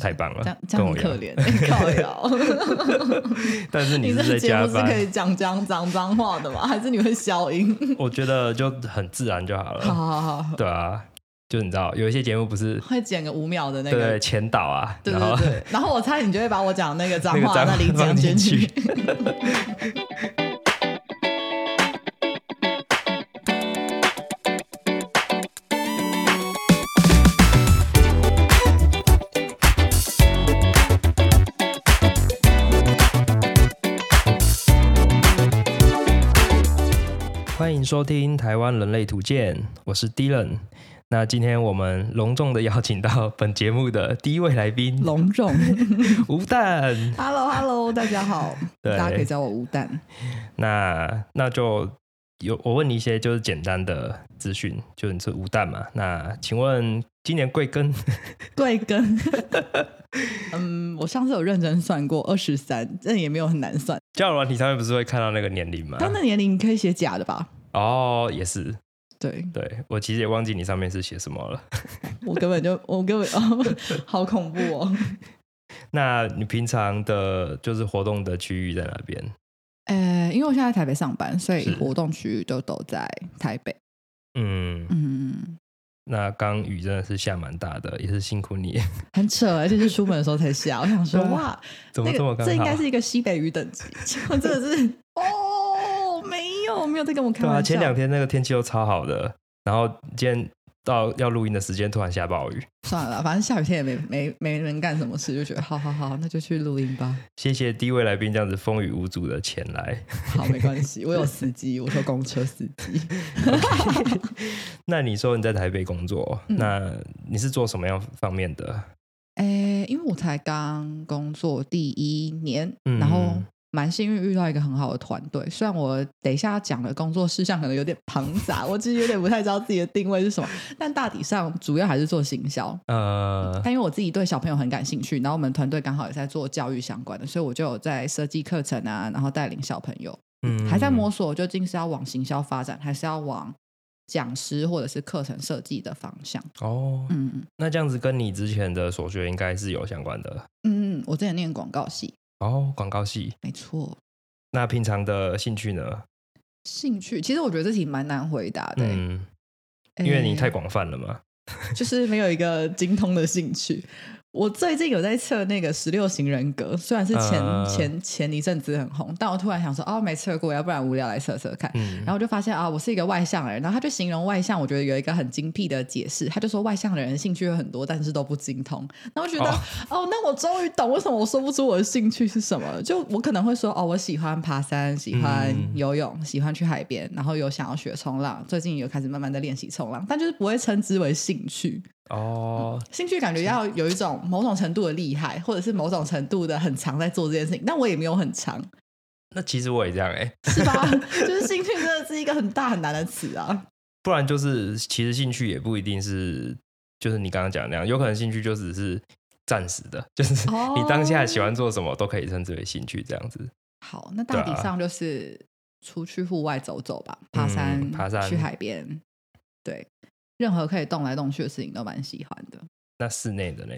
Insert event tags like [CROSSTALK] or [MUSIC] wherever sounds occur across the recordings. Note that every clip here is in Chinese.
太棒了，这样这样很可样。怜，[LAUGHS] 靠摇。[LAUGHS] 但是你你是在这个节目是可，以讲讲讲脏话的吗？[LAUGHS] 还是你会消音？我觉得就很自然就好好了。好好好，对啊，就你知道，有一些节目不是会剪个五秒的那个对个。前导啊，对然后对对，然后我猜你就会把我讲那个脏那个脏话那里讲放进进去收听《台湾人类图鉴》，我是 Dylan。那今天我们隆重的邀请到本节目的第一位来宾隆重 [LAUGHS] 吴蛋。，Hello Hello，大家好，大家可以叫我吴蛋。那那就有我问你一些就是简单的资讯，就你是吴蛋嘛？那请问今年贵庚？[LAUGHS] 贵庚？[LAUGHS] 嗯，我上次有认真算过，二十三，这也没有很难算。交友软体上面不是会看到那个年龄吗？他那年龄可以写假的吧？哦，也是，对对我其实也忘记你上面是写什么了。[LAUGHS] 我根本就，我根本哦，[LAUGHS] 好恐怖哦。[LAUGHS] 那你平常的就是活动的区域在哪边？呃，因为我现在在台北上班，所以活动区域都都在台北。嗯，嗯，那刚雨真的是下蛮大的，也是辛苦你。很扯，而且是出门的时候才下。我想说，哇，怎么那这么刚这应该是一个西北雨等级，结果真的是哦，没有在跟我开对啊。前两天那个天气又超好的，然后今天到要录音的时间突然下暴雨。算了，反正下雨天也没没没人干什么事，就觉得好好好，那就去录音吧。谢谢第一位来宾这样子风雨无阻的前来。好，没关系，我有司机，我说公车司机。[LAUGHS] 那你说你在台北工作，嗯那你是做什么样方面的？诶，因为我才刚工作第一年，嗯然后蛮幸运遇到一个很好的团队。虽然我等一下讲的工作事项可能有点庞杂，我其实有点不太知道自己的定位是什么，但大体上主要还是做行销。呃，但因为我自己对小朋友很感兴趣，然后我们团队刚好也在做教育相关的，所以我就有在设计课程啊，然后带领小朋友，嗯还在摸索究竟是要往行销发展，还是要往讲师或者是课程设计的方向。哦。嗯嗯那这样子跟你之前的所学应该是有相关的嗯，我之前念广告系，哦，广告系。没错。那平常的兴趣呢？兴趣，其实我觉得这题蛮难回答的、欸嗯，因为你太诶广泛了嘛。[LAUGHS] 就是没有一个精通的兴趣。我最近有在测那个十六型人格，虽然是前、呃前前一阵子很红，但我突然想说，哦，没测过，要不然无聊来测测看。嗯，然后我就发现啊，我是一个外向的人。然后他就形容外向，我觉得有一个很精辟的解释。他就说外向的人兴趣有很多，但是都不精通。那我觉得哦哦那我终于懂为什么我说不出我的兴趣是什么了。就我可能会说哦，我喜欢爬山，喜欢嗯游泳，喜欢去海边，然后有想要学冲浪，最近有开始慢慢的练习冲浪，但就是不会称之为兴趣。哦，兴趣感觉要有一种某种程度的厉害，或者是某种程度的很长在做这件事情，但我也没有很长，[LAUGHS] 那其实我也这样哎、是吧？[LAUGHS] 就是兴趣真的是一个很大很难的词啊。不然就是其实兴趣也不一定是，就是你刚刚讲的那样，有可能兴趣就只是暂时的，[LAUGHS] 就是哦你当下喜欢做什么都可以称之为兴趣这样子。好，那大体上就是出去户外走走吧，爬山、嗯爬山。去海边，对，任何可以动来动去的事情都蛮喜欢的。那室内的呢？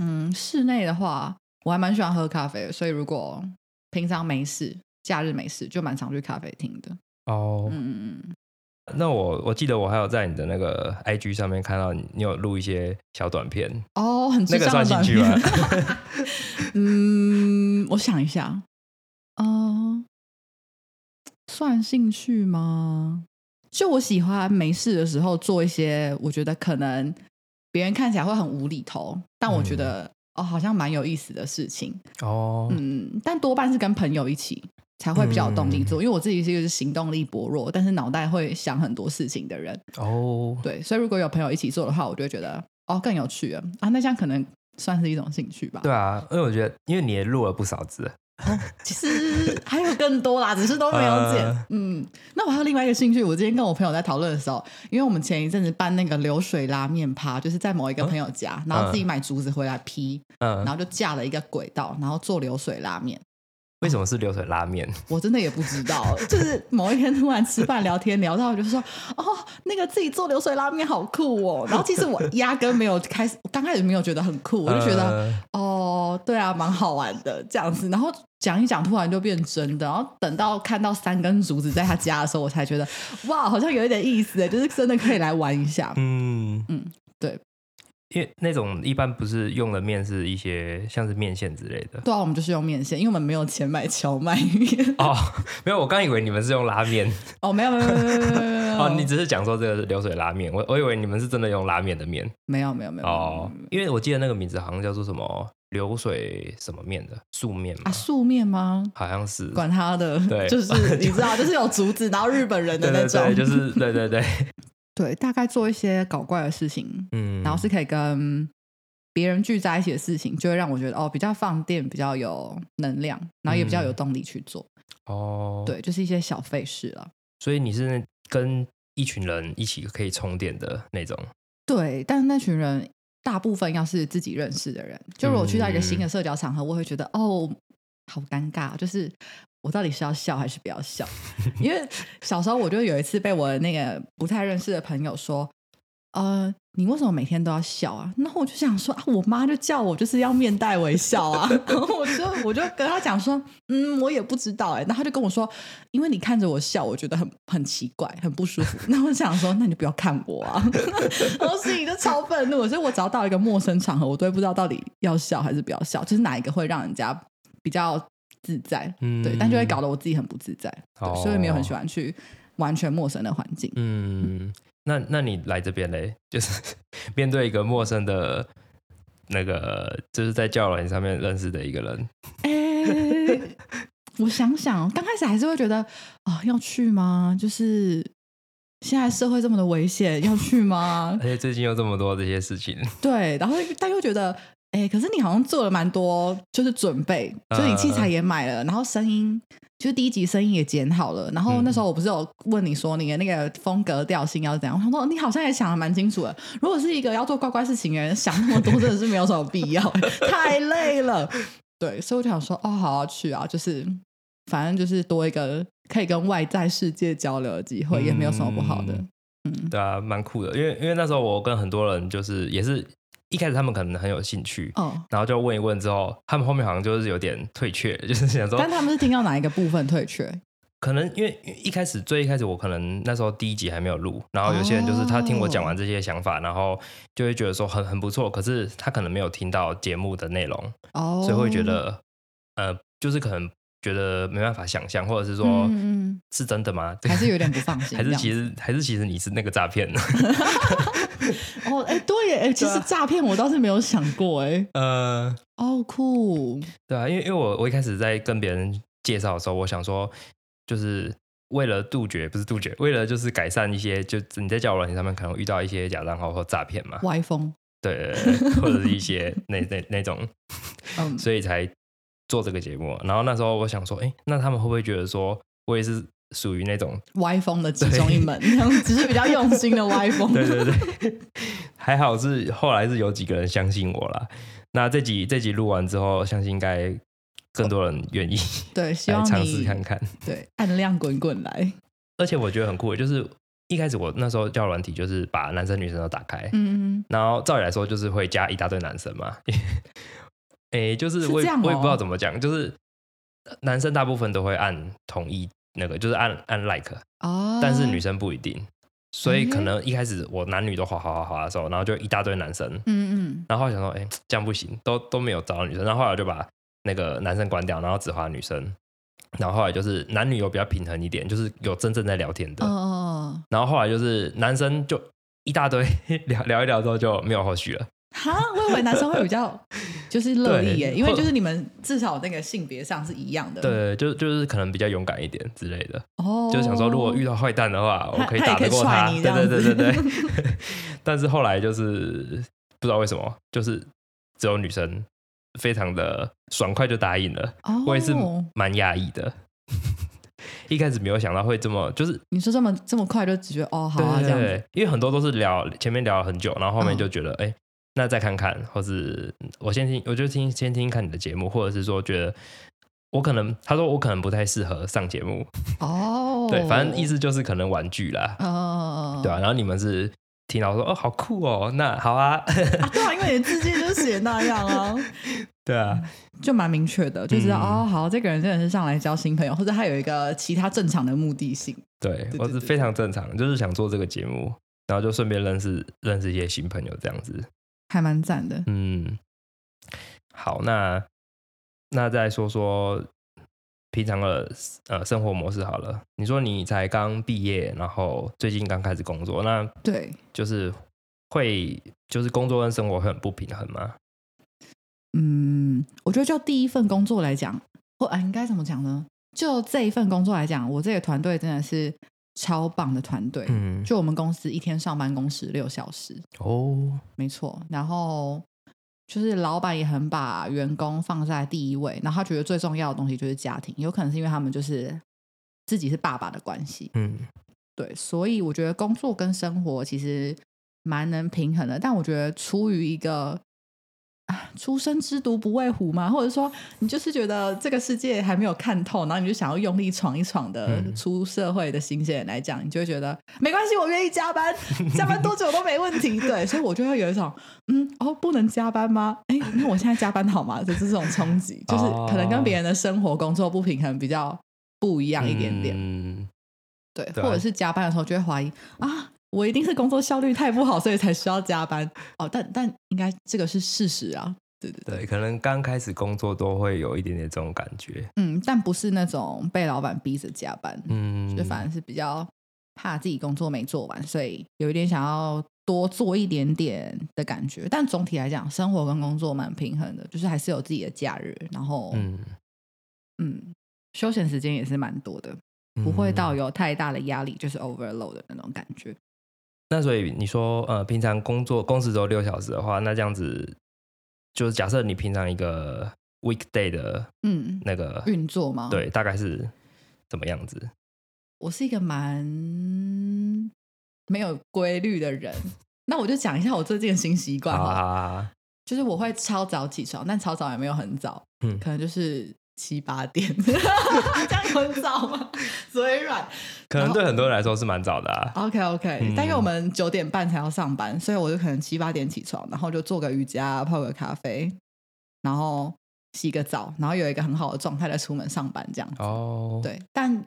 嗯，室内的话，我还蛮喜欢喝咖啡的，所以如果平常没事，假日没事，就蛮常去咖啡厅的。哦，嗯嗯嗯，那我我记得我还有在你的那个 IG 上面看到你，你有录一些小短片，哦，很智那个算兴趣吗？[LAUGHS] 嗯，我想一下，哦、算兴趣吗？就我喜欢没事的时候做一些我觉得可能别人看起来会很无厘头，但我觉得、哦好像蛮有意思的事情。哦，嗯，但多半是跟朋友一起才会比较有动力做，因为我自己是一个行动力薄弱，但是脑袋会想很多事情的人。哦，对，所以如果有朋友一起做的话，我就会觉得哦更有趣了啊。那这样可能算是一种兴趣吧。对啊，因为我觉得，因为你也录了不少字，[LAUGHS] 其实还有更多啦，只是都没有剪。呃嗯，那我还有另外一个兴趣，我今天跟我朋友在讨论的时候，因为我们前一阵子办那个流水拉面趴，就是在某一个朋友家，然后自己买竹子回来劈，嗯然，后就架了一个轨道，然后做流水拉面。为什么是流水拉面？[LAUGHS] 我真的也不知道，就是某一天突然吃饭聊天聊到，我就说哦，那个自己做流水拉面好酷哦。然后其实我压根没有开始，刚开始没有觉得很酷，我就觉得、呃哦，对啊，蛮好玩的这样子。然后讲一讲，突然就变真的。然后等到看到三根竹子在他家的时候，我才觉得哇，好像有一点意思哎，就是真的可以来玩一下。嗯嗯，对，因为那种一般不是用的面是一些像是面线之类的对啊，我们就是用面线，因为我们没有钱买荞麦面。哦，[LAUGHS] 没有，我刚以为你们是用拉面哦，没有没有没有没有 [LAUGHS] 哦，你只是讲说这个是流水拉面，我我以为你们是真的用拉面的面没有没有没有哦，因为我记得那个名字好像叫做什么流水什么面的素面吗啊，，素面吗？好像是，管他的，对就是 [LAUGHS] 你知道，就是有竹子，然后日本人的那种，对对对，就是对对对，[LAUGHS] 对大概做一些搞怪的事情，嗯，然后是可以跟别人聚在一起的事情，就会让我觉得哦，比较放电，比较有能量，然后也比较有动力去做。哦，，对，就是一些小费事了。所以你是那跟一群人一起可以充电的那种，对，但是那群人大部分要是自己认识的人，就如果去到一个嗯新的社交场合，我会觉得哦，好尴尬，就是我到底是要笑还是不要笑？因为小时候我就有一次被我那个不太认识的朋友说，呃，你为什么每天都要笑啊？然后我就想说啊，我妈就叫我就是要面带微笑啊，[LAUGHS] 然后我就我就跟她讲说，嗯，我也不知道哎、然后他就跟我说，因为你看着我笑，我觉得很很奇怪，很不舒服。[LAUGHS] 那我想说，那你就不要看我啊，[LAUGHS] 然后心里就超愤怒，所以我只要到一个陌生场合，我都会不知道到底要笑还是不要笑，就是哪一个会让人家比较自在，嗯对，但就会搞得我自己很不自在，对，哦所以没有很喜欢去完全陌生的环境。嗯，那那你来这边嘞，[LAUGHS] 就是 [LAUGHS] 面对一个陌生的。那个就是在教友软上面认识的一个人，哎、我想想，刚开始还是会觉得啊、要去吗？就是现在社会这么的危险，要去吗而？且最近又这么多这些事情，对，然后但又觉得，哎、可是你好像做了蛮多，就是准备，就是你器材也买了，然后声音。就是第一集声音也剪好了，然后那时候我不是有问你说你的那个风格调性要怎样？我想说你好像也想的蛮清楚的。如果是一个要做乖乖事情的人，想那么多真的是没有什么必要，[LAUGHS] 太累了。对，所以我就想说，哦，好好去啊，就是反正就是多一个可以跟外在世界交流的机会，也没有什么不好的。嗯，对啊，蛮酷的。因为因为那时候我跟很多人就是也是一开始他们可能很有兴趣，哦，然后就问一问之后，他们后面好像就是有点退却，[LAUGHS] 就是想说但他们是听到哪一个部分退却？[LAUGHS] 可能因为一开始最一开始我可能那时候第一集还没有录，然后有些人就是他听我讲完这些想法，然后就会觉得说很很不错，可是他可能没有听到节目的内容，哦，所以会觉得呃，就是可能觉得没办法想象，或者是说、是真的吗？这个还是 [LAUGHS] 有点不放心还是其实还是其实你是那个诈骗。呢？[LAUGHS] 哦，哎，对耶，哎，其实诈骗我倒是没有想过，哎，呃，哦，酷，对啊，因为因为我我一开始在跟别人介绍的时候，我想说就是。为了杜绝不是杜绝，为了就是改善一些，就你在交友软件上面可能遇到一些假账号或诈骗嘛，歪风，对，或者是一些那那那种，[LAUGHS] 嗯，所以才做这个节目。然后那时候我想说，哎，那他们会不会觉得说我也是属于那种？歪风的其中一门，[LAUGHS] 只是比较用心的 [LAUGHS] 歪风，对对对，[LAUGHS] 还好是后来是有几个人相信我啦。那这集这集录完之后，相信应该更多人愿意对，希来望尝试看看。对按量滚滚来，而且我觉得很酷的，就是一开始我那时候交友软体就是把男生女生都打开，嗯，然后照理来说就是会加一大堆男生嘛，诶、就是我也、我也不知道哦怎么讲，就是男生大部分都会按同意那个，就是按按 like，哦，但是女生不一定，所以可能一开始我男女都滑滑滑滑的时候，然后就一大堆男生，嗯嗯，然后想说，哎、这样不行，都都没有找到女生，然后后来我就把那个男生关掉，然后只滑女生。然后后来就是男女有比较平衡一点，就是有真正在聊天的。哦哦，然后后来就是男生就一大堆 [LAUGHS] 聊聊一聊之后就没有后续了。哈，我以为男生会比较就是乐意耶，因为就是你们至少那个性别上是一样的，，对，就就是可能比较勇敢一点之类的，哦，就是想说如果遇到坏蛋的话，我可以打得过他。对对对这对样对。[LAUGHS] 但是后来就是不知道为什么，就是只有女生非常的爽快就答应了，哦，我也是蛮讶异的。[LAUGHS] 一开始没有想到会这么，就是你说这么这么快就只觉得哦好啊这样子，对因为很多都是聊前面聊了很久，然后后面嗯。就觉得哎、诶那再看看，或是我先听，我就听先听看你的节目，或者是说觉得我可能他说我可能不太适合上节目，哦，[LAUGHS] 对，反正意思就是可能玩具啦，哦，对啊，然后你们是听到说哦好酷哦，那好啊，啊，对啊，因为你字迹就写那样啊，[LAUGHS] 对啊，就蛮明确的，就知道、嗯哦，好，这个人真的是上来交新朋友，或者他有一个其他正常的目的性。对对对我是非常正常，就是想做这个节目，然后就顺便认识认识一些新朋友这样子。还蛮赞的。嗯，好，那那再说说平常的呃生活模式好了。你说你才刚毕业，然后最近刚开始工作，那对，就是会就是工作跟生活会很不平衡吗？嗯，我觉得就第一份工作来讲，或啊，应该怎么讲呢？就这一份工作来讲，我这个团队真的是超棒的团队。嗯，就我们公司一天上班工时六小时，哦，没错。然后就是老板也很把员工放在第一位，然后他觉得最重要的东西就是家庭，有可能是因为他们就是自己是爸爸的关系，嗯对，所以我觉得工作跟生活其实蛮能平衡的。但我觉得出于一个啊，初生之犊不畏虎嘛，或者说你就是觉得这个世界还没有看透，然后你就想要用力闯一闯的嗯出社会的新鲜人来讲，你就会觉得没关系，我愿意加班，加班多久都没问题。对，所以我就会有一种嗯，哦，不能加班吗？哎，那我现在加班好吗？就是这种冲击，就是可能跟别人的生活工作不平衡比较不一样一点点。嗯，对，或者是加班的时候就会怀疑啊，我一定是工作效率太不好，所以才需要加班哦。但但应该这个是事实啊，对对对，可能刚开始工作都会有一点点这种感觉。嗯，但不是那种被老板逼着加班，嗯，就反而是比较怕自己工作没做完，所以有一点想要多做一点点的感觉。但总体来讲，生活跟工作蛮平衡的，就是还是有自己的假日，然后嗯嗯，休闲时间也是蛮多的，不会到嗯有太大的压力，就是 overload 的那种感觉。那所以你说，呃，平常工作工时只有六小时的话，那这样子，就是假设你平常一个 weekday 的嗯，那个运作吗？对，大概是怎么样子？我是一个蛮没有规律的人。那我就讲一下我最近的新习惯啊，就是我会超早起床，但超早也没有很早，嗯可能就是七八点，[LAUGHS] 这样有很早吗？[LAUGHS] 嘴软。可能对很多人来说是蛮早的啊。OK OK，、嗯但因为我们九点半才要上班，所以我就可能七八点起床，然后就做个瑜伽，泡个咖啡，然后洗个澡，然后有一个很好的状态再出门上班这样子。哦，，对，但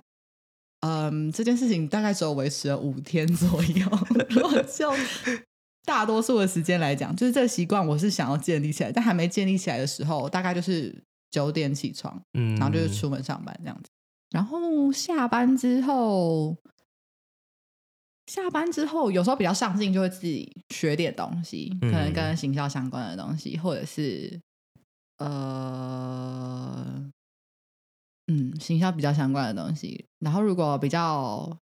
嗯，这件事情大概只有维持了五天左右。[LAUGHS] 如果就大多数的时间来讲，就是这个习惯我是想要建立起来，但还没建立起来的时候，大概就是九点起床，嗯，然后就是出门上班这样子。然后下班之后，下班之后有时候比较上进，就会自己学点东西，可能嗯跟行销相关的东西，或者是呃，嗯，行销比较相关的东西。然后如果比较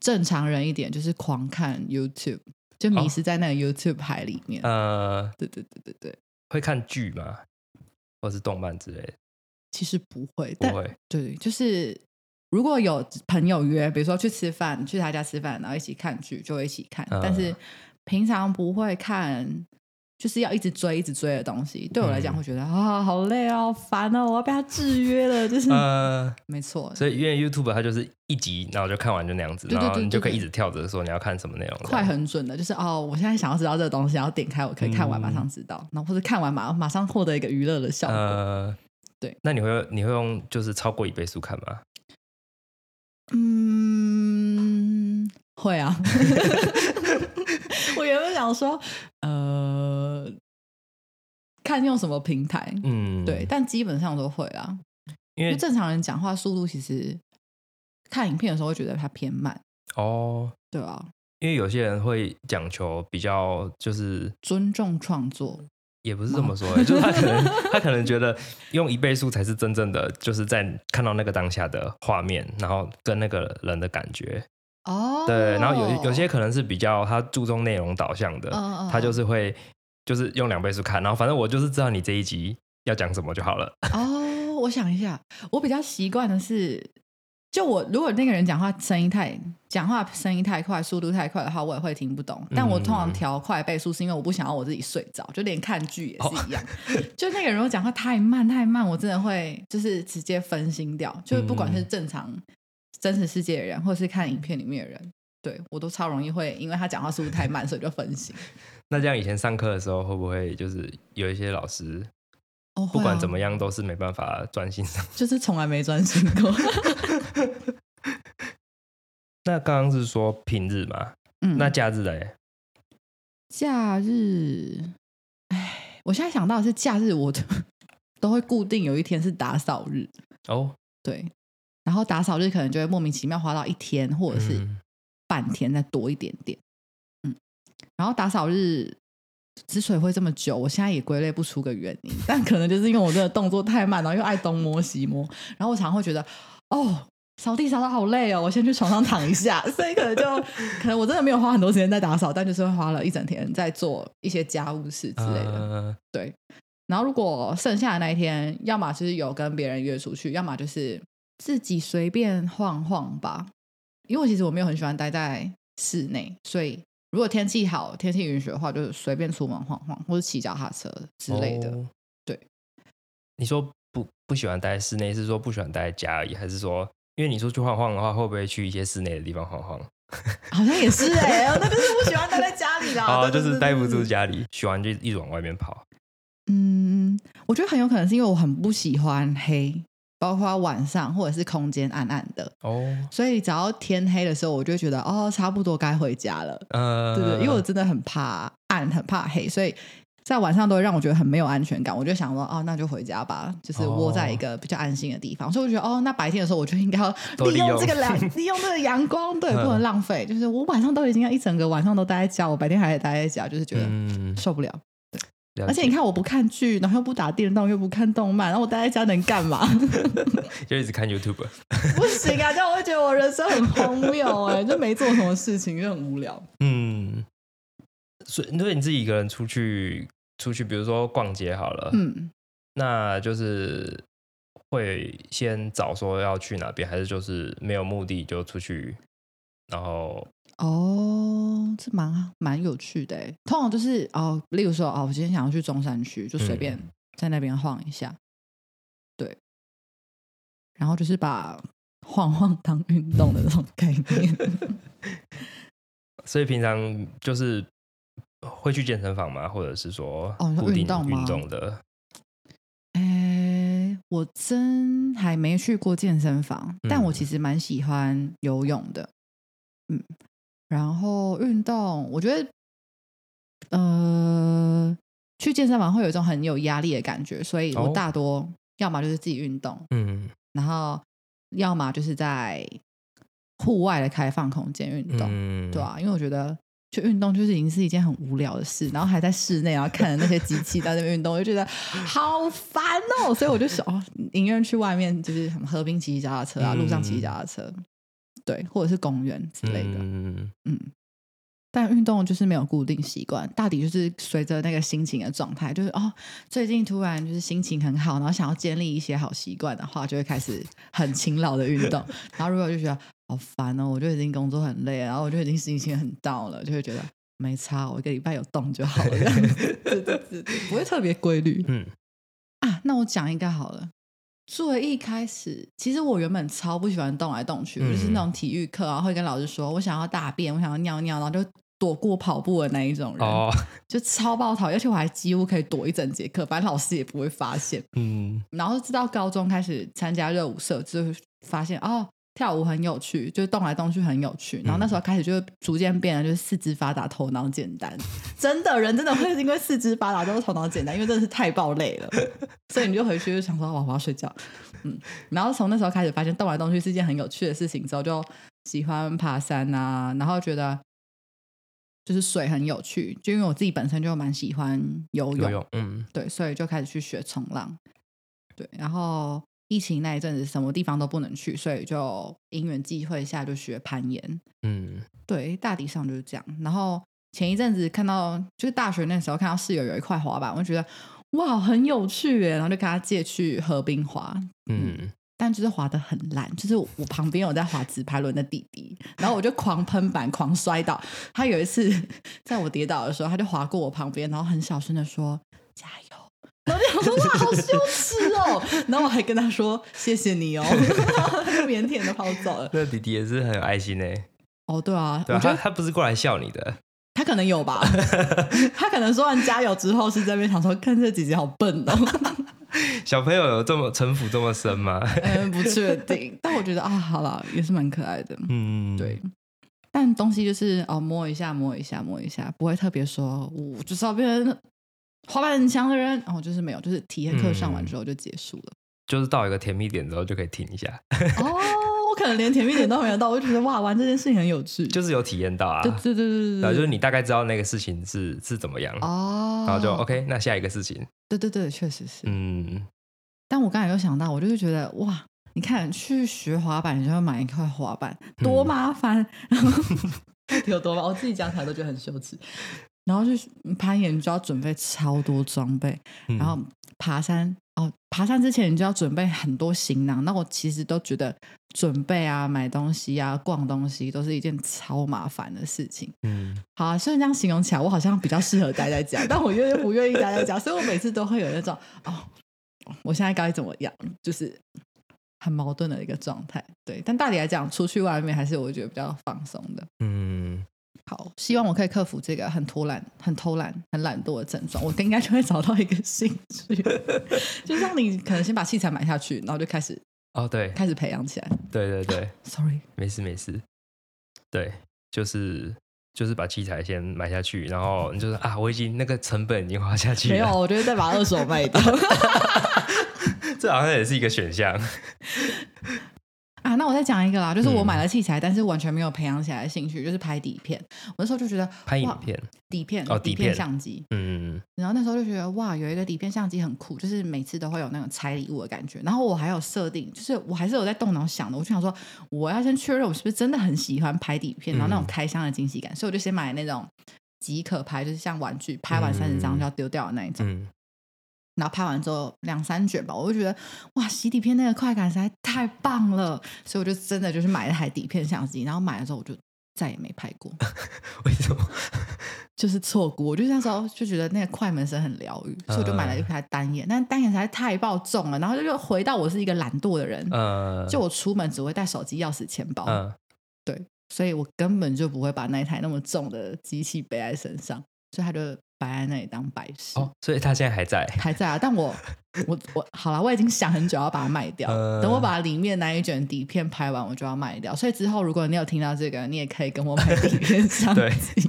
正常人一点，就是狂看 YouTube，就迷哦失在那个 YouTube 海里面。呃，对对对对对，会看剧吗？或是动漫之类的？其实不会，但不会。对，就是如果有朋友约，比如说去吃饭，去他家吃饭，然后一起看剧，就会一起看。嗯但是平常不会看，就是要一直追、一直追的东西。对我来讲，嗯会觉得啊、好累哦，好烦哦，我要被他制约了。就是、呃，没错，所以因为 YouTube 它就是一集，然后就看完就那样子，对对对然后你就可以一直跳着说你要看什么内容，快很准的，就是哦，我现在想要知道这个东西，然后点开，我可以看完，嗯马上知道，然后或者看完马马上获得一个娱乐的效果。呃，对。那你会你会用就是超过一倍速看吗？嗯，会啊。[LAUGHS] 我原本想说，呃，看用什么平台，嗯，对，，但基本上都会啊。因为正常人讲话速度其实看影片的时候会觉得它偏慢，哦，对啊，因为有些人会讲求比较就是。尊重创作，也不是这么说、欸，就是他可能 [LAUGHS] 他可能觉得用一倍速才是真正的，就是在看到那个当下的画面，然后跟那个人的感觉。哦，对，然后有有些可能是比较他注重内容导向的，他就是会就是用两倍速看，然后反正我就是知道你这一集要讲什么就好了。[LAUGHS] 哦，我想一下，我比较习惯的是，就我如果那个人讲话声音太讲话声音太快，速度太快的话，我也会听不懂。但我通常调快倍速，是因为我不想要我自己睡着，就连看剧也是一样。[LAUGHS] 就那个人如果讲话太慢太慢，我真的会就是直接分心掉。就是不管是正常真实世界的人，或者是看影片里面的人，对我都超容易会因为他讲话速度太慢，所以就分心。那这样以前上课的时候，会不会就是有一些老师，哦，不管怎么，样都是没办法专心上？[LAUGHS] 就是从来没专心过。[LAUGHS] 那刚刚是说平日嘛，嗯，那假日嘞？假日，哎，我现在想到的是假日，我 [LAUGHS] 都会固定有一天是打扫日，哦，对，然后打扫日可能就会莫名其妙花到一天或者是嗯半天再多一点点，嗯，然后打扫日之所以会这么久，我现在也归类不出个原因，但可能就是因为我真的动作太慢，然后又爱东摸西摸，然后我常常会觉得，哦。扫地扫的好累哦，我先去床上躺一下，[LAUGHS] 所以可能就可能我真的没有花很多时间在打扫，但就是会花了一整天在做一些家务事之类的。呃对，然后如果剩下的那一天，要么就是有跟别人约出去，要么就是自己随便晃晃吧。因为我其实我没有很喜欢待在室内，所以如果天气好、天气允许的话，就随便出门晃晃，或者骑脚踏车之类的。哦对，你说不不喜欢待在室内，是说不喜欢待在家而已，还是说因为你出去晃晃的话，会不会去一些室内的地方晃晃？好像也是哎、那就是不喜欢待在家里啦。[LAUGHS] 哦，对就是待不住。家里，喜欢就一直往外面跑。嗯，我觉得很有可能是因为我很不喜欢黑，包括晚上或者是空间暗暗的，哦，所以只要天黑的时候，我就觉得哦，差不多该回家了。呃，对对，因为我真的很怕暗，很怕黑，所以在晚上都会让我觉得很没有安全感。我就想说，哦，那就回家吧，就是窝在一个比较安心的地方。所以我觉得，哦，那白天的时候我就应该要 [LAUGHS] 利用这个阳，利用这个阳光，对，嗯不能浪费。就是我晚上都已经要一整个晚上都待在家，我白天还得待在家，就是觉得嗯，受不了。而且你看，我不看剧，然后又不打电动，又不看动漫，然后我待在家能干嘛？[LAUGHS] 就一直看 YouTube。[LAUGHS] 不行啊，这样我会觉得我人生很荒谬哎、就没做什么事情，就很无聊。嗯，所以所以你自己一个人出去出去，比如说逛街好了，嗯，那就是会先找说要去哪边，还是就是没有目的就出去，然后哦，这蛮蛮有趣的诶。通常就是哦，例如说哦，我今天想要去中山区，就随便在那边晃一下，对，然后就是把晃晃当运动的那种概念。[LAUGHS] 所以平常就是会去健身房吗？或者是说哦你说固定运动吗运动的？哎，我真还没去过健身房，但我嗯其实蛮喜欢游泳的。嗯，然后运动，我觉得，呃，去健身房会有一种很有压力的感觉，所以我哦。大多要么就是自己运动，嗯。然后要么就是在户外的开放空间运动，嗯，对啊，因为我觉得去运动就是已经是一件很无聊的事，然后还在室内，然后看着那些机器在那边运动，我就觉得好烦哦。所以我就想，哦，宁愿去外面，就是什么河滨骑脚踏车啊，路上骑脚踏车，对，或者是公园之类的，嗯嗯。但运动就是没有固定习惯，大抵就是随着那个心情的状态，就是哦，最近突然就是心情很好，然后想要建立一些好习惯的话，就会开始很勤劳的运动。[LAUGHS] 然后如果就觉得好烦哦，我就已经工作很累，然后我就已经心情很 down 了，就会觉得没差，我一个礼拜有动就好了，[LAUGHS] 不会特别规律嗯啊。那我讲一个好了。作为一开始，其实我原本超不喜欢动来动去，我就是那种体育课啊，会跟老师说我想要大便，我想要尿尿，然后就躲过跑步的那一种人，哦就超爆讨厌，而且我还几乎可以躲一整节课，反正老师也不会发现。嗯然后直到高中开始参加热舞社，就会发现哦，跳舞很有趣，就是动来动去很有趣。然后那时候开始就逐渐变得就是四肢发达，头脑简单。真的人真的会因为四肢发达，都是头脑简单，因为真的是太爆累了，所以你就回去就想说，哇，我要睡觉。嗯，然后从那时候开始发现动来动去是一件很有趣的事情，之后就喜欢爬山啊，然后觉得。就是水很有趣，就因为我自己本身就蛮喜欢游泳，游泳嗯对，所以就开始去学冲浪。对，然后疫情那一阵子什么地方都不能去，所以就因缘际会下就学攀岩。嗯对，大体上就是这样。然后前一阵子看到，就是大学那时候看到室友有一块滑板，我就觉得哇很有趣耶，然后就跟他借去河滨滑。嗯但就是滑的很烂，就是我旁边有在滑直排轮的弟弟，然后我就狂喷板、狂摔倒。他有一次 [LAUGHS] 在我跌倒的时候，他就滑过我旁边，然后很小声的说：“加油。”然后就想说哇，好羞耻哦。然后我还跟他说：“谢谢你哦。”腼腆的跑走了。那弟弟也是很有爱心呢。哦，对啊，对啊，我觉得他他不是过来笑你的，他可能有吧。他可能说完加油之后，是在那边想说：“看这姐姐好笨哦。[LAUGHS] ”小朋友有这么城府这么深吗？嗯，不确定，但我觉得啊，好了，也是蛮可爱的。嗯，对，但东西就是哦，摸一下，摸一下，摸一下，不会特别说，我就是要变成滑板很强的人。然哦，就是没有，就是体验课上完之后就结束了。就是到一个甜蜜点之后就可以停一下，哦，我可能连甜蜜点都没有到，我就觉得哇，玩这件事情很有趣。就是有体验到啊。对对对对对对，然后就是你大概知道那个事情是是怎么样，哦，然后就 OK，那下一个事情，对对对，确实是。嗯，但我刚才有想到，我就是觉得哇，你看去学滑板，你就要买一块滑板，多麻烦，然 [LAUGHS] 后有多麻烦？[LAUGHS] [LAUGHS] 我自己讲起来都觉得很羞耻。然后就是攀岩，你就要准备超多装备，嗯然后爬山哦，爬山之前你就要准备很多行囊。那我其实都觉得准备啊、买东西啊、逛东西都是一件超麻烦的事情。嗯，好啊，虽然这样形容起来，我好像比较适合待在家，但我又不愿意待在家，所以我每次都会有那种哦，我现在该怎么样，就是很矛盾的一个状态。对，但大体来讲，出去外面还是我觉得比较放松的。嗯，好，希望我可以克服这个很偷懒、很偷懒、很懒惰的症状，我应该就会找到一个兴趣。[LAUGHS] 就像你可能先把器材买下去，然后就开始哦，对，开始培养起来。对对对，[LAUGHS] Sorry，没事没事，对，就是就是把器材先买下去，然后你就是啊，我已经那个成本已经花下去了，没有，我觉得再把二手卖掉。[LAUGHS] 这好像也是一个选项，啊，那我再讲一个啦，就是我嗯。买了器材，但是完全没有培养起来的兴趣，就是拍底片。我那时候就觉得拍影片，底片哦底片相机，嗯，然后那时候就觉得哇，有一个底片相机很酷，就是每次都会有那种拆礼物的感觉。然后我还有设定，就是我还是有在动脑想的，我就想说我要先确认我是不是真的很喜欢拍底片，然后那种嗯。开箱的惊喜感，所以我就先买那种即可拍，就是像玩具，拍完三十张就要丢掉的那一种。嗯，然后拍完之后两三卷吧，我就觉得哇，洗底片那个快感实在太棒了，所以我就真的就是买了台底片相机，然后买了之后我就再也没拍过，[LAUGHS] 为什么？[LAUGHS] 就是错过。我就那时候就觉得那个快门声很疗愈，所以我就买了一台单眼，但单眼实在太爆重了，然后就又回到我是一个懒惰的人，呃，就我出门只会带手机、钥匙、钱包，嗯，对，所以我根本就不会把那一台那么重的机器背在身上，所以它就摆在那里当摆饰。哦，所以他现在还在，还在啊，但我我我好了，我已经想很久要把它卖掉。呃等我把里面那一卷底片拍完，我就要卖掉。所以之后如果你有听到这个，你也可以跟我买底片 [LAUGHS] 相对机，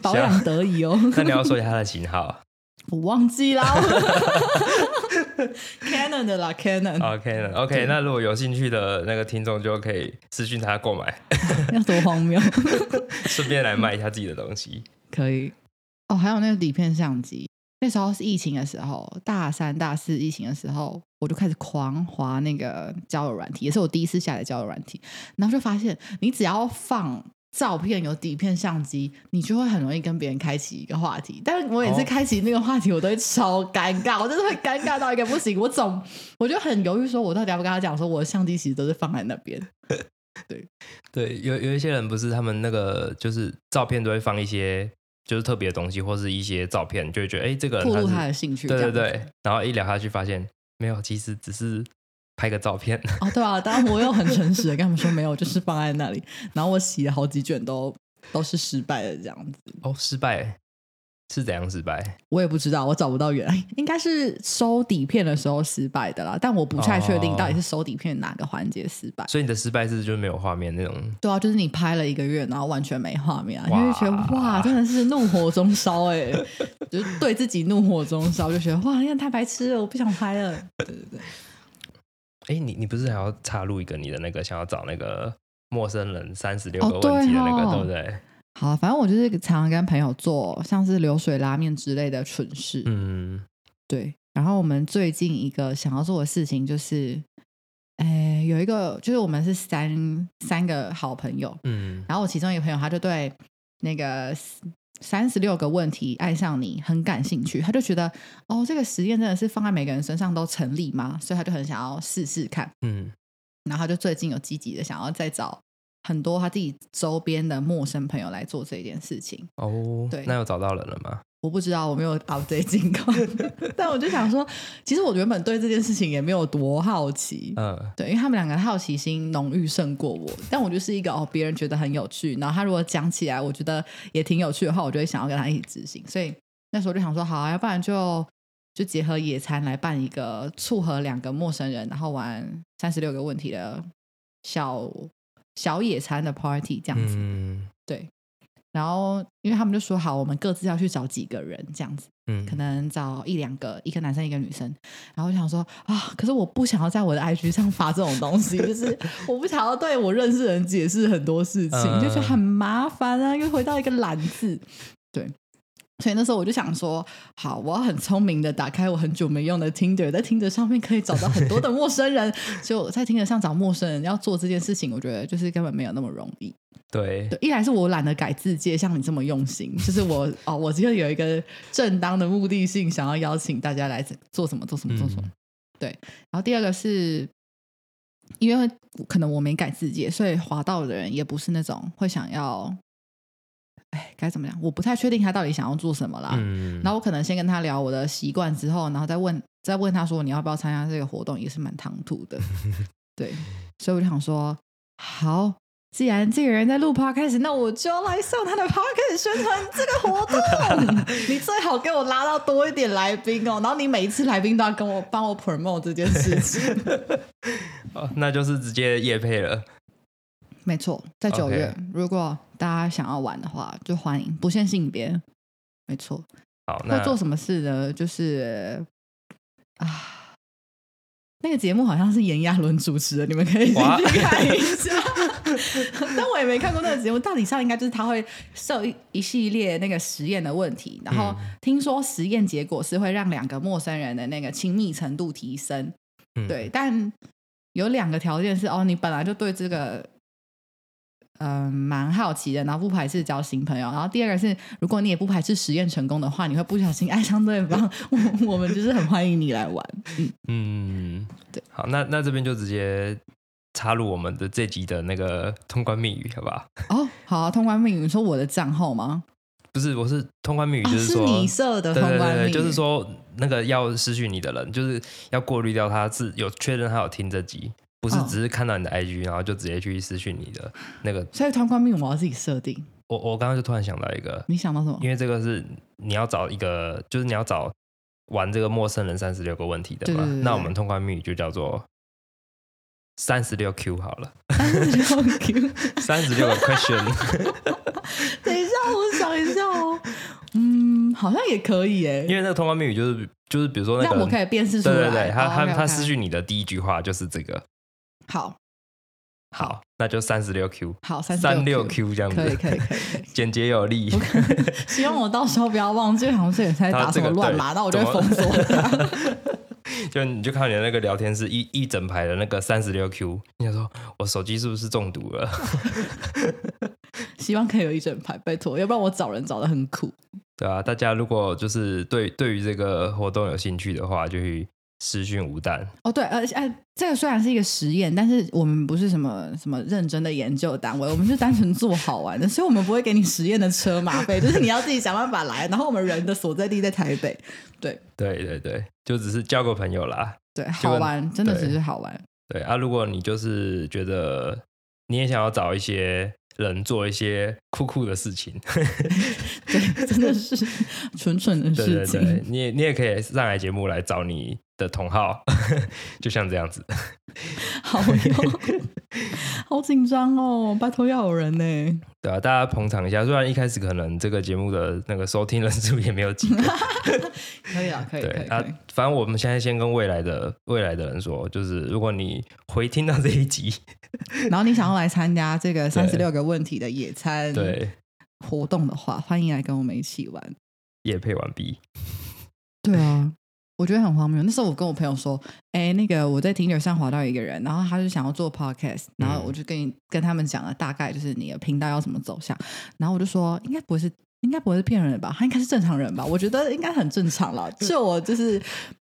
保养得宜哦。那你要说一下它的型号 [LAUGHS] 我忘记啦，[LAUGHS] Canon 的啦，Canon、，OK，那如果有兴趣的那个听众就可以私讯他购买，要多荒谬，顺便来卖一下自己的东西，可以哦。还有那个底片相机，那时候是疫情的时候，大三、大四疫情的时候，我就开始狂滑那个交友软体，也是我第一次下载交友软体，然后就发现你只要放。照片有底片相机，你就会很容易跟别人开启一个话题。但是我每次哦开启那个话题，我都会超尴尬，我真的会尴尬到一个不行。我总我就很犹豫，说我到底要不要跟他讲，说我的相机其实都是放在那边。[LAUGHS] 对对，有有一些人不是他们那个就是照片都会放一些就是特别的东西，或是一些照片，就会觉得哎、诶这个人暴露他的兴趣，对对对，然后一聊下去发现没有，其实只是拍个照片，[LAUGHS] 哦，对啊，当然我又很诚实的跟他们说没有，就是放在那里。然后我洗了好几卷都都是失败的这样子，哦，失败是怎样失败？我也不知道，我找不到原因，应该是收底片的时候失败的啦，但我不太确定哦到底是收底片哪个环节失败。所以你的失败是就是没有画面那种，对啊，就是你拍了一个月，然后完全没画面、啊，哇你就觉得哇，真的是怒火中烧哎、就是对自己怒火中烧，就觉得哇，你看太白痴了，我不想拍了。对对对，哎，你你不是还要插入一个你的那个想要找那个陌生人三十六哦个问题的那个，对哦对不对？好，反正我就是常常跟朋友做像是流水拉面之类的蠢事，嗯，对，然后我们最近一个想要做的事情就是，哎，有一个就是我们是三三个好朋友，嗯然后我其中一个朋友他就对那个三十六个问题爱上你很感兴趣，他就觉得哦，这个实验真的是放在每个人身上都成立吗？所以他就很想要试试看。嗯然后他就最近有积极的想要再找很多他自己周边的陌生朋友来做这件事情。哦，对那有找到人了吗？我不知道，我没有 update 进口，[LAUGHS] 但我就想说，其实我原本对这件事情也没有多好奇，嗯，对，因为他们两个好奇心浓郁胜过我，但我就是一个哦，别人觉得很有趣，然后他如果讲起来，我觉得也挺有趣的话，我就会想要跟他一起执行，所以那时候就想说，好啊，要不然就就结合野餐来办一个撮合两个陌生人，然后玩三十六个问题的小小野餐的 party 这样子，嗯对。然后，因为他们就说好，我们各自要去找几个人这样子，嗯，可能找一两个，一个男生一个女生。然后我想说啊，可是我不想要在我的 IG 上发这种东西，就是我不想要对我认识的人解释很多事情，嗯就觉得很麻烦啊，又回到一个懒字，对。所以那时候我就想说，好，我要很聪明的打开我很久没用的 Tinder，在 Tinder 上面可以找到很多的陌生人。[LAUGHS] 就在 Tinder 上找陌生人，要做这件事情，我觉得就是根本没有那么容易。对，对，一来是我懒得改字界，像你这么用心，[LAUGHS] 就是我哦，我就有一个正当的目的性，想要邀请大家来做什么做什么做什么。嗯对，然后第二个是因为可能我没改字界，所以滑到的人也不是那种会想要，哎，该怎么讲？我不太确定他到底想要做什么啦。嗯，然后我可能先跟他聊我的习惯之后，然后再问再问他说你要不要参加这个活动，也是蛮唐突的。[LAUGHS] 对，所以我就想说，好，既然这个人在录 podcast，那我就要来上他的 podcast 宣传这个活动。[LAUGHS] 你最好给我拉到多一点来宾哦，然后你每一次来宾都要跟我帮我 promote 这件事情。[LAUGHS] 哦那就是直接夜配了。没错，在九月如果大家想要玩的话，就欢迎，不限性别。没错，好，那会做什么事呢？就是啊，那个节目好像是炎亚纶主持的，你们可以进 [LAUGHS] 去看一下。但我也没看过那个节目，大体上应该就是他会设一一系列那个实验的问题，然后嗯听说实验结果是会让两个陌生人的那个亲密程度提升。嗯对，但有两个条件是哦，你本来就对这个。嗯，蛮好奇的，然后不排斥交新朋友。然后第二个是，如果你也不排斥实验成功的话，你会不小心爱上对方，我 [LAUGHS] 我们就是很欢迎你来玩。嗯，嗯，对，好，那那这边就直接插入我们的这集的那个通关密语，好不好？哦，好、啊，通关密语，你说我的账号吗？不是，我是通关密语，啊，就是说，你设的通关密语，就是说那个要失去你的人，就是要过滤掉他是有确认他有听这集，不是哦只是看到你的 IG，然后就直接去私讯你的那个。所以通关密语我要自己设定。我我刚刚就突然想到一个，你想到什么？因为这个是你要找一个，就是你要找玩这个陌生人三十六个问题的嘛对对对对。那我们通关密语就叫做三十六 Q 好了，三十六 Q。[LAUGHS] 三十六个 question。[LAUGHS] [LAUGHS] 等一下，我想一下哦。嗯，好像也可以耶。因为那个通关密语就是就是比如说那个，让我可以辨识出来。对对对，他哦他他失去你的第一句话就是这个，好好，那就三十六 Q，好三三六六 Q 这样子，可以可以可以。[LAUGHS] 简洁有力。[LAUGHS] 希望我到时候不要忘记，好像是也在打什么乱码，那我就会封锁他。[LAUGHS] 就你就看你的那个聊天室一一整排的那个三十六 Q，你想说我手机是不是中毒了？希望可以有一整排，拜托，要不然我找人找的很苦。对啊，大家如果就是对对于这个活动有兴趣的话，就去私讯吴蛋。哦，对，而且哎，这个虽然是一个实验，但是我们不是什么什么认真的研究单位，我们是单纯做好玩的，所以我们不会给你实验的车马费，就是你要自己想办法来。然后我们人的所在地在台北，对对对对，就只是交个朋友啦。对，好玩，真的只是好玩。对啊，如果你就是觉得你也想要找一些人做一些酷酷的事情，[LAUGHS] 对，真的是 [LAUGHS] 蠢蠢的对事情。对对，你也你也可以上来节目来找你的同好，[LAUGHS] 就像这样子。好哟，好紧张哦！拜托要有人呢。对啊，大家捧场一下。虽然一开始可能这个节目的那个收听人数也没有几个，可以啊，可以，可以，对啊。，反正我们现在先跟未来的未来的人说，就是如果你回听到这一集，然后你想要来参加这个三十六个问题的野餐对，活动的话，欢迎来跟我们一起玩。夜配完毕，对啊，我觉得很荒谬。那时候我跟我朋友说，哎，那个我在 Tinder 上滑到一个人，然后他就想要做 podcast，然后我就跟你跟他们讲了大概就是你的频道要怎么走向，然后我就说应该不会是。应该不会是骗人的吧？他应该是正常人吧？我觉得应该很正常了。就我就是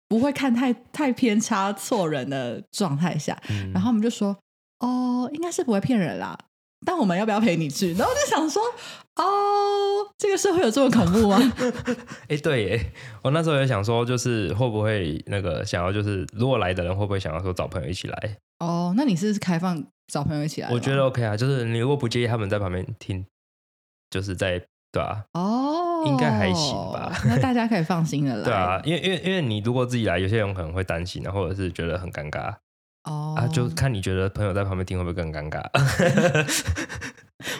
不会看太太偏差错人的状态下，嗯然后我们就说哦，应该是不会骗人啦。但我们要不要陪你去？然后我就想说，哦，这个社会有这么恐怖吗？[LAUGHS] 哎、对耶，我那时候也想说，就是会不会那个想要，就是如果来的人会不会想要说找朋友一起来？哦，那你是开放找朋友一起来？我觉得 OK 啊，就是你如果不介意他们在旁边听，就是在对啊，哦，应该还行吧那大家可以放心的来。[LAUGHS] 对啊，因为因为因为你如果自己来，有些人可能会担心啊，或者是觉得很尴尬、哦。啊，就看你觉得朋友在旁边听会不会更尴尬？[LAUGHS]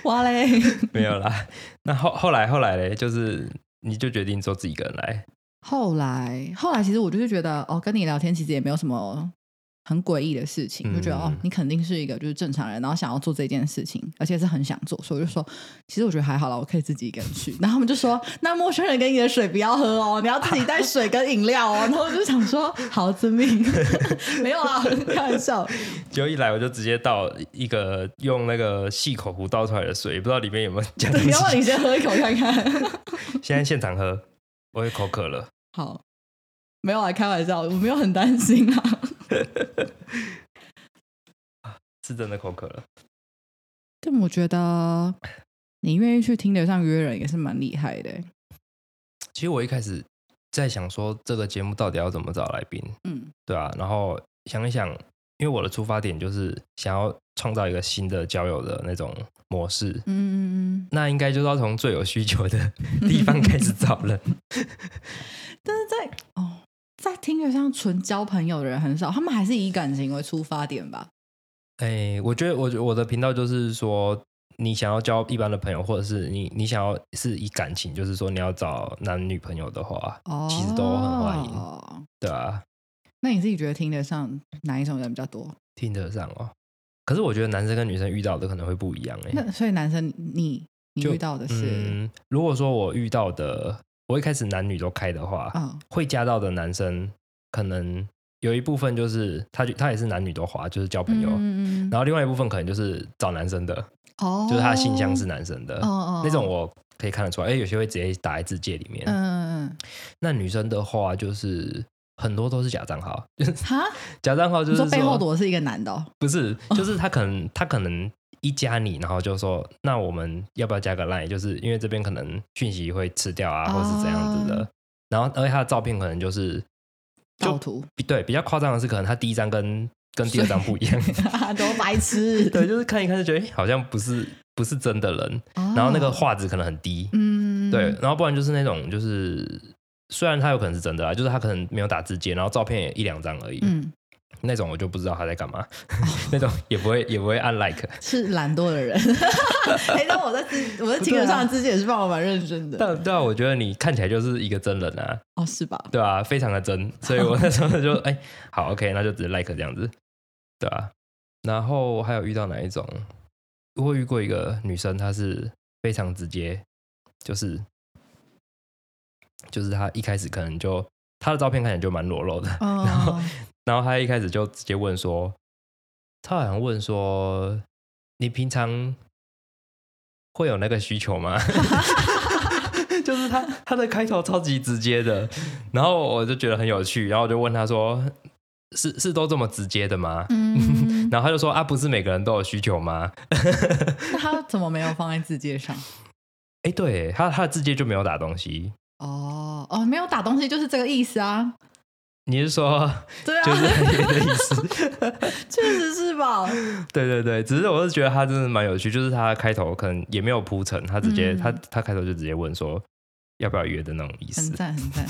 哇嘞，[LAUGHS] 没有啦，那后后来后来嘞，就是你就决定做自己一个人来，后来后来，其实我就是觉得，哦，跟你聊天其实也没有什么很诡异的事情，就觉得嗯哦，你肯定是一个就是正常人，然后想要做这件事情，而且是很想做，所以我就说，其实我觉得还好了，我可以自己一个人去。然后他们就说，那陌生人给你的水不要喝哦，你要自己带水跟饮料哦。然后我就想说，好遵命，[LAUGHS] 没有啊，开玩笑。就一来我就直接倒一个用那个细口壶倒出来的水，不知道里面有没有加东对，要不。你先喝一口看看。[LAUGHS] 现在现场喝，我也口渴了。好，没有啊，开玩笑，我没有很担心啊。[LAUGHS] 是真的口渴了。但我觉得你愿意去听得上约人也是蛮厉害的欸。其实我一开始在想说，这个节目到底要怎么找来宾，嗯对啊，然后想一想，因为我的出发点就是想要创造一个新的交友的那种模式，嗯嗯那应该就是要从最有需求的地方开始找人。嗯，[LAUGHS] 但是在哦，在听得上纯交朋友的人很少，他们还是以感情为出发点吧。哎，我觉得我我的频道就是说，你想要交一般的朋友，或者是你你想要是以感情，就是说你要找男女朋友的话，哦，其实都很欢迎对啊，那你自己觉得听得上哪一种人比较多？听得上哦。可是我觉得男生跟女生遇到的可能会不一样哎。那所以男生你你遇到的是嗯，如果说我遇到的，我一开始男女都开的话，嗯。会加到的男生，可能有一部分就是他就他也是男女都滑，就是交朋友。嗯嗯然后另外一部分可能就是找男生的，哦，就是他的信箱是男生的，哦。哦那种我可以看得出来。哎，有些会直接打在字界里面。嗯嗯嗯。那女生的话，就是很多都是假账号，就是哈，[LAUGHS] 假账号就是你说背后躲的是一个男的哦，不是，就是他可能他可能一加你，然后就说那我们要不要加个 line？就是因为这边可能讯息会吃掉啊，或是怎样子的。哦然后而且他的照片可能就是就盗图，比对比较夸张的是，可能他第一张跟跟第二张不一样。[LAUGHS] 都白痴。[LAUGHS] 对，就是看一看就觉得好像不是不是真的人，然后那个哦，画质可能很低。嗯，对，然后不然就是那种就是。虽然他有可能是真的啦，就是他可能没有打字界，然后照片也一两张而已，嗯，那种我就不知道他在干嘛，[LAUGHS] 那种也不会也不会按 like，是懒惰的人。[LAUGHS] 哎，但我在自我在情感上的自己也是帮我蛮认真的。但对啊，我觉得你看起来就是一个真人啊，哦，是吧？对啊，非常的真，所以我那时候就 [LAUGHS] 哎、好 OK，那就只是 like 这样子，对啊。然后还有遇到哪一种？我遇过一个女生，她是非常直接，就是就是她一开始可能就她的照片看起来就蛮裸露的，然后哦，然后他一开始就直接问说，他好像问说，你平常会有那个需求吗？[LAUGHS] 就是他他的开头超级直接的，然后我就觉得很有趣，然后我就问他说，是是都这么直接的吗？嗯，[LAUGHS] 然后他就说啊，不是每个人都有需求吗？[LAUGHS] 那他怎么没有放在字界上？哎，对他他的字界就没有打东西，哦哦，没有打东西就是这个意思啊。你是说 [LAUGHS] 对啊，就是你的意思？[LAUGHS] 确实是吧？对对对，只是我是觉得他真的蛮有趣，就是他开头可能也没有铺陈，他直接、嗯他他开头就直接问说要不要约的那种意思很。赞很赞。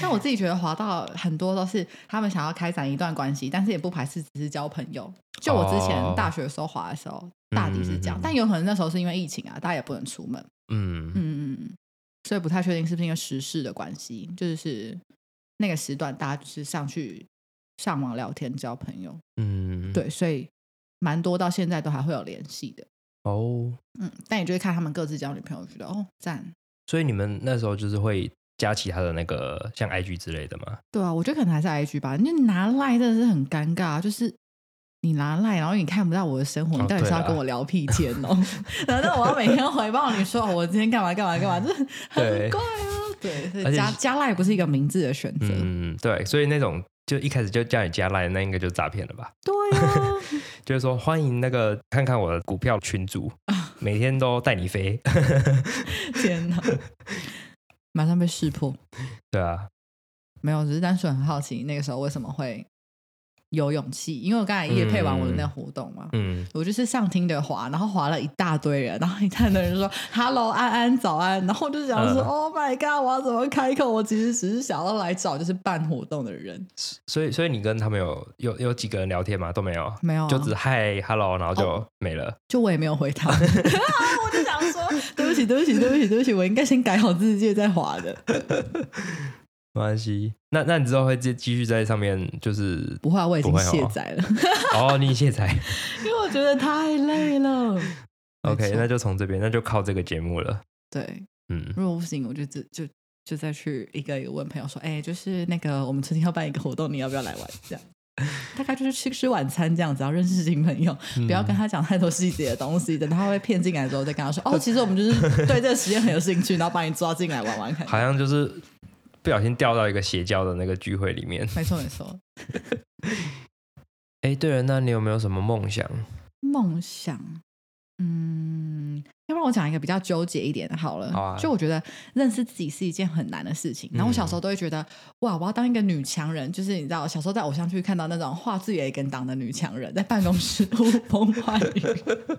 但我自己觉得滑到很多都是他们想要开展一段关系，但是也不排斥只是交朋友。就我之前哦大学的时候滑的时候，大抵是这样，但有可能那时候是因为疫情啊，大家也不能出门，嗯嗯嗯嗯，所以不太确定是不是因为时事的关系，就是那个时段大家就是上去上网聊天交朋友，嗯，对，所以蛮多到现在都还会有联系的，哦，嗯，但也就是看他们各自交女朋友，觉得哦赞，所以你们那时候就是会加其他的那个像 IG 之类的吗？对啊，我觉得可能还是 IG 吧，你拿赖真的是很尴尬，就是。你拿赖，然后你看不到我的生活，你到底是要跟我聊屁 [LAUGHS] 天哦？[LAUGHS] 难道我要每天回报你说哦我今天干嘛干嘛干嘛？这很怪啊！对，而且加加赖不是一个明智的选择。嗯，对，所以那种就一开始就叫你加赖，那应该就诈骗了吧？对呀、[LAUGHS] 就是说欢迎那个看看我的股票群组，每天都带你飞。[LAUGHS] 天哪，马上被识破。对啊，没有，只是单纯很好奇，那个时候为什么会有勇气？因为我刚才也配完我的那个活动嘛，嗯，我就是上听的滑，然后滑了一大堆人，然后一大堆人说 “hello 安安早安”，然后我就想说、嗯 “Oh my god，我要怎么开口？我其实只是想要来找就是办活动的人，所以所以你跟他们有有有几个人聊天吗？都没有，没有、啊，就只嗨 hello，然后就哦没了。就我也没有回他，[LAUGHS] 我就想说对不起，对不起，对不起，对不起，我应该先改好自己再滑的，[LAUGHS] 没关系，那那你之后会继继续在上面，就是不会、啊，我已经卸载了，[LAUGHS] 哦，你卸载。[LAUGHS] 因为我觉得太累了。，OK，那就从这边，那就靠这个节目了。对，嗯，如果不行，我就就就就再去一个一个问朋友说，哎、就是那个我们最近要办一个活动，你要不要来玩？这样，[LAUGHS] 大概就是吃吃晚餐这样子，要认识新朋友，嗯。不要跟他讲太多细节的东西，等他会骗进来之后再跟他说，哦，其实我们就是对这个实验很有兴趣，然后把你抓进来玩玩看。好像就是不小心掉到一个邪教的那个聚会里面。没错没错，[LAUGHS] 哎，对了，那你有没有什么梦想？梦想，嗯，要不然我讲一个比较纠结一点的好了。好啊就我觉得认识自己是一件很难的事情。然后我小时候都会觉得，哇，我要当一个女强人，就是你知道，小时候在偶像剧看到那种画自己的一根档的女强人，在办公室呼风唤雨。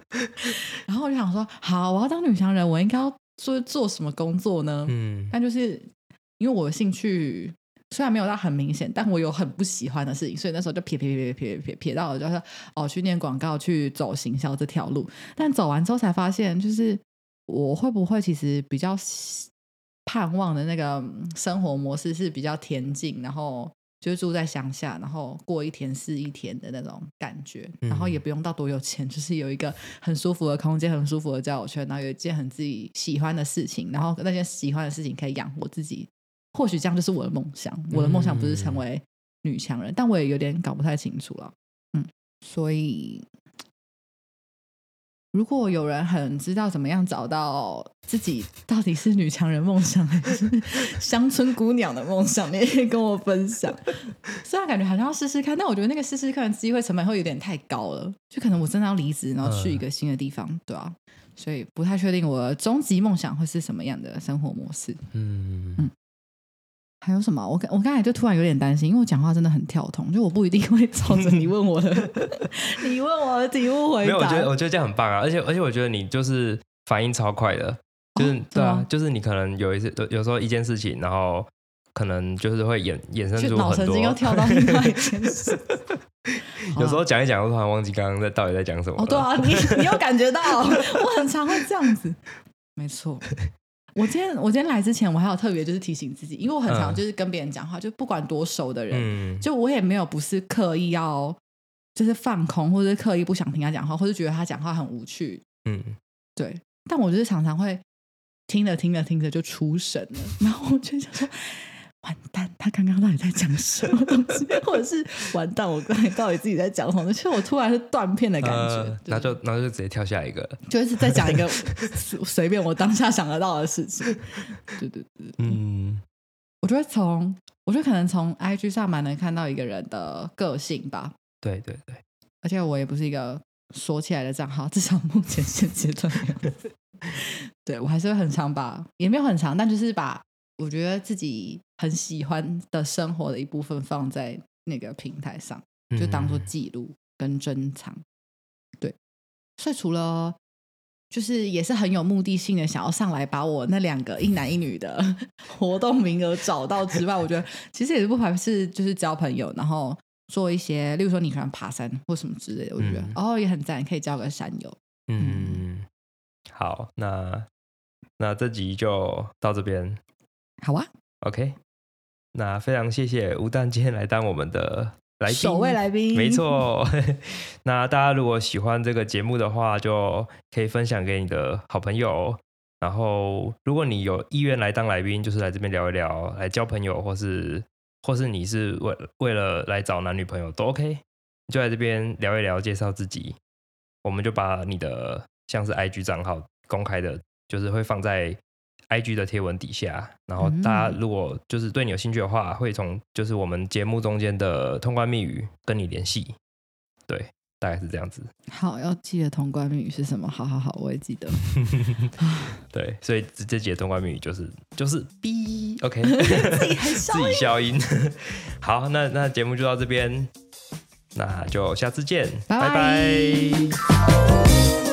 [LAUGHS] 然后我就想说，好，我要当女强人，我应该要做做什么工作呢？嗯但就是因为我的兴趣虽然没有到很明显，但我有很不喜欢的事情，所以那时候就撇撇撇撇撇撇撇到了，就是哦去念广告，去走行销这条路。但走完之后才发现，就是我会不会其实比较盼望的那个嗯生活模式是比较恬静，然后。就是住在乡下，然后过一天是一天的那种感觉，然后也不用到多有钱，就是有一个很舒服的空间，很舒服的交友圈，然后有一件很自己喜欢的事情，然后那件喜欢的事情可以养活自己。或许这样就是我的梦想。我的梦想不是成为女强人，但我也有点搞不太清楚了。嗯，所以如果有人很知道怎么样找到自己到底是女强人梦想还是 [LAUGHS] 乡村姑娘的梦想，你也可以跟我分享。虽然感觉好像要试试看，但我觉得那个试试看的机会成本会有点太高了，就可能我真的要离职，然后去一个新的地方，对啊，所以不太确定我的终极梦想会是什么样的生活模式。嗯嗯还有什么？我刚我刚才就突然有点担心，因为我讲话真的很跳通，就我不一定会照着你问我的，[LAUGHS] 你问我的题目回答没有，我觉得答。我觉得这样很棒啊，而且而且我觉得你就是反应超快的，就是、哦对啊就是你可能有一次有有时候一件事情，然后可能就是会衍衍生就出很多脑神经，又跳到另外一件事。[LAUGHS] 有时候讲一讲，我突然忘记刚刚在到底在讲什么了。哦，对啊，你你有感觉到，[LAUGHS] 我很常会这样子。没错，我今天我今天来之前，我还有特别就是提醒自己，因为我很常嗯。就是跟别人讲话，就不管多熟的人，嗯。就我也没有不是刻意要就是放空，或者是刻意不想听他讲话，或者觉得他讲话很无趣，嗯，对，但我就是常常会听着听着听着就出神了，[LAUGHS] 然后我就想说，完蛋，他刚刚到底在讲什么东西，[LAUGHS] 或者是完蛋，我刚才到底自己在讲什么？其实我突然是断片的感觉，呃然后就然后就直接跳下一个了。就是在讲一个 [LAUGHS] 随便我当下想得到的事情。对对对，嗯我觉得从我觉得可能从 IG 上蛮能看到一个人的个性吧，对对对，而且我也不是一个锁起来的账号，至少目前现阶段。[LAUGHS] 对我还是会很常把，也没有很长，但就是把我觉得自己很喜欢的生活的一部分放在那个平台上，就当做嗯记录跟珍藏。对，所以除了就是也是很有目的性的想要上来把我那两个一男一女的 [LAUGHS] 活动名额找到之外，我觉得 [LAUGHS] 其实也是不排斥就是交朋友，然后做一些，例如说你喜欢爬山或什么之类的，我觉得、嗯哦也很赞，可以交个山友。嗯，好，那那这集就到这边好啊，，OK。那非常谢谢吴丹今天来当我们的来宾，首位来宾，没，错，[LAUGHS] 那大家如果喜欢这个节目的话，就可以分享给你的好朋友。然后，如果你有意愿来当来宾，就是来这边聊一聊，来交朋友，或是或是你是为为了来找男女朋友都 OK，你就来这边聊一聊，介绍自己。我们就把你的像是 IG 账号公开的，就是会放在 IG 的贴文底下，然后大家如果就是对你有兴趣的话，会从就是我们节目中间的通关密语跟你联系。对，大概是这样子。好，要记得通关密语是什么？[LAUGHS] 好好好，我也记得。[LAUGHS] 对，所以这这节通关密语就是就是 B OK，[LAUGHS] 自己很自己消音。好，那那节目就到这边，那就下次见，拜拜拜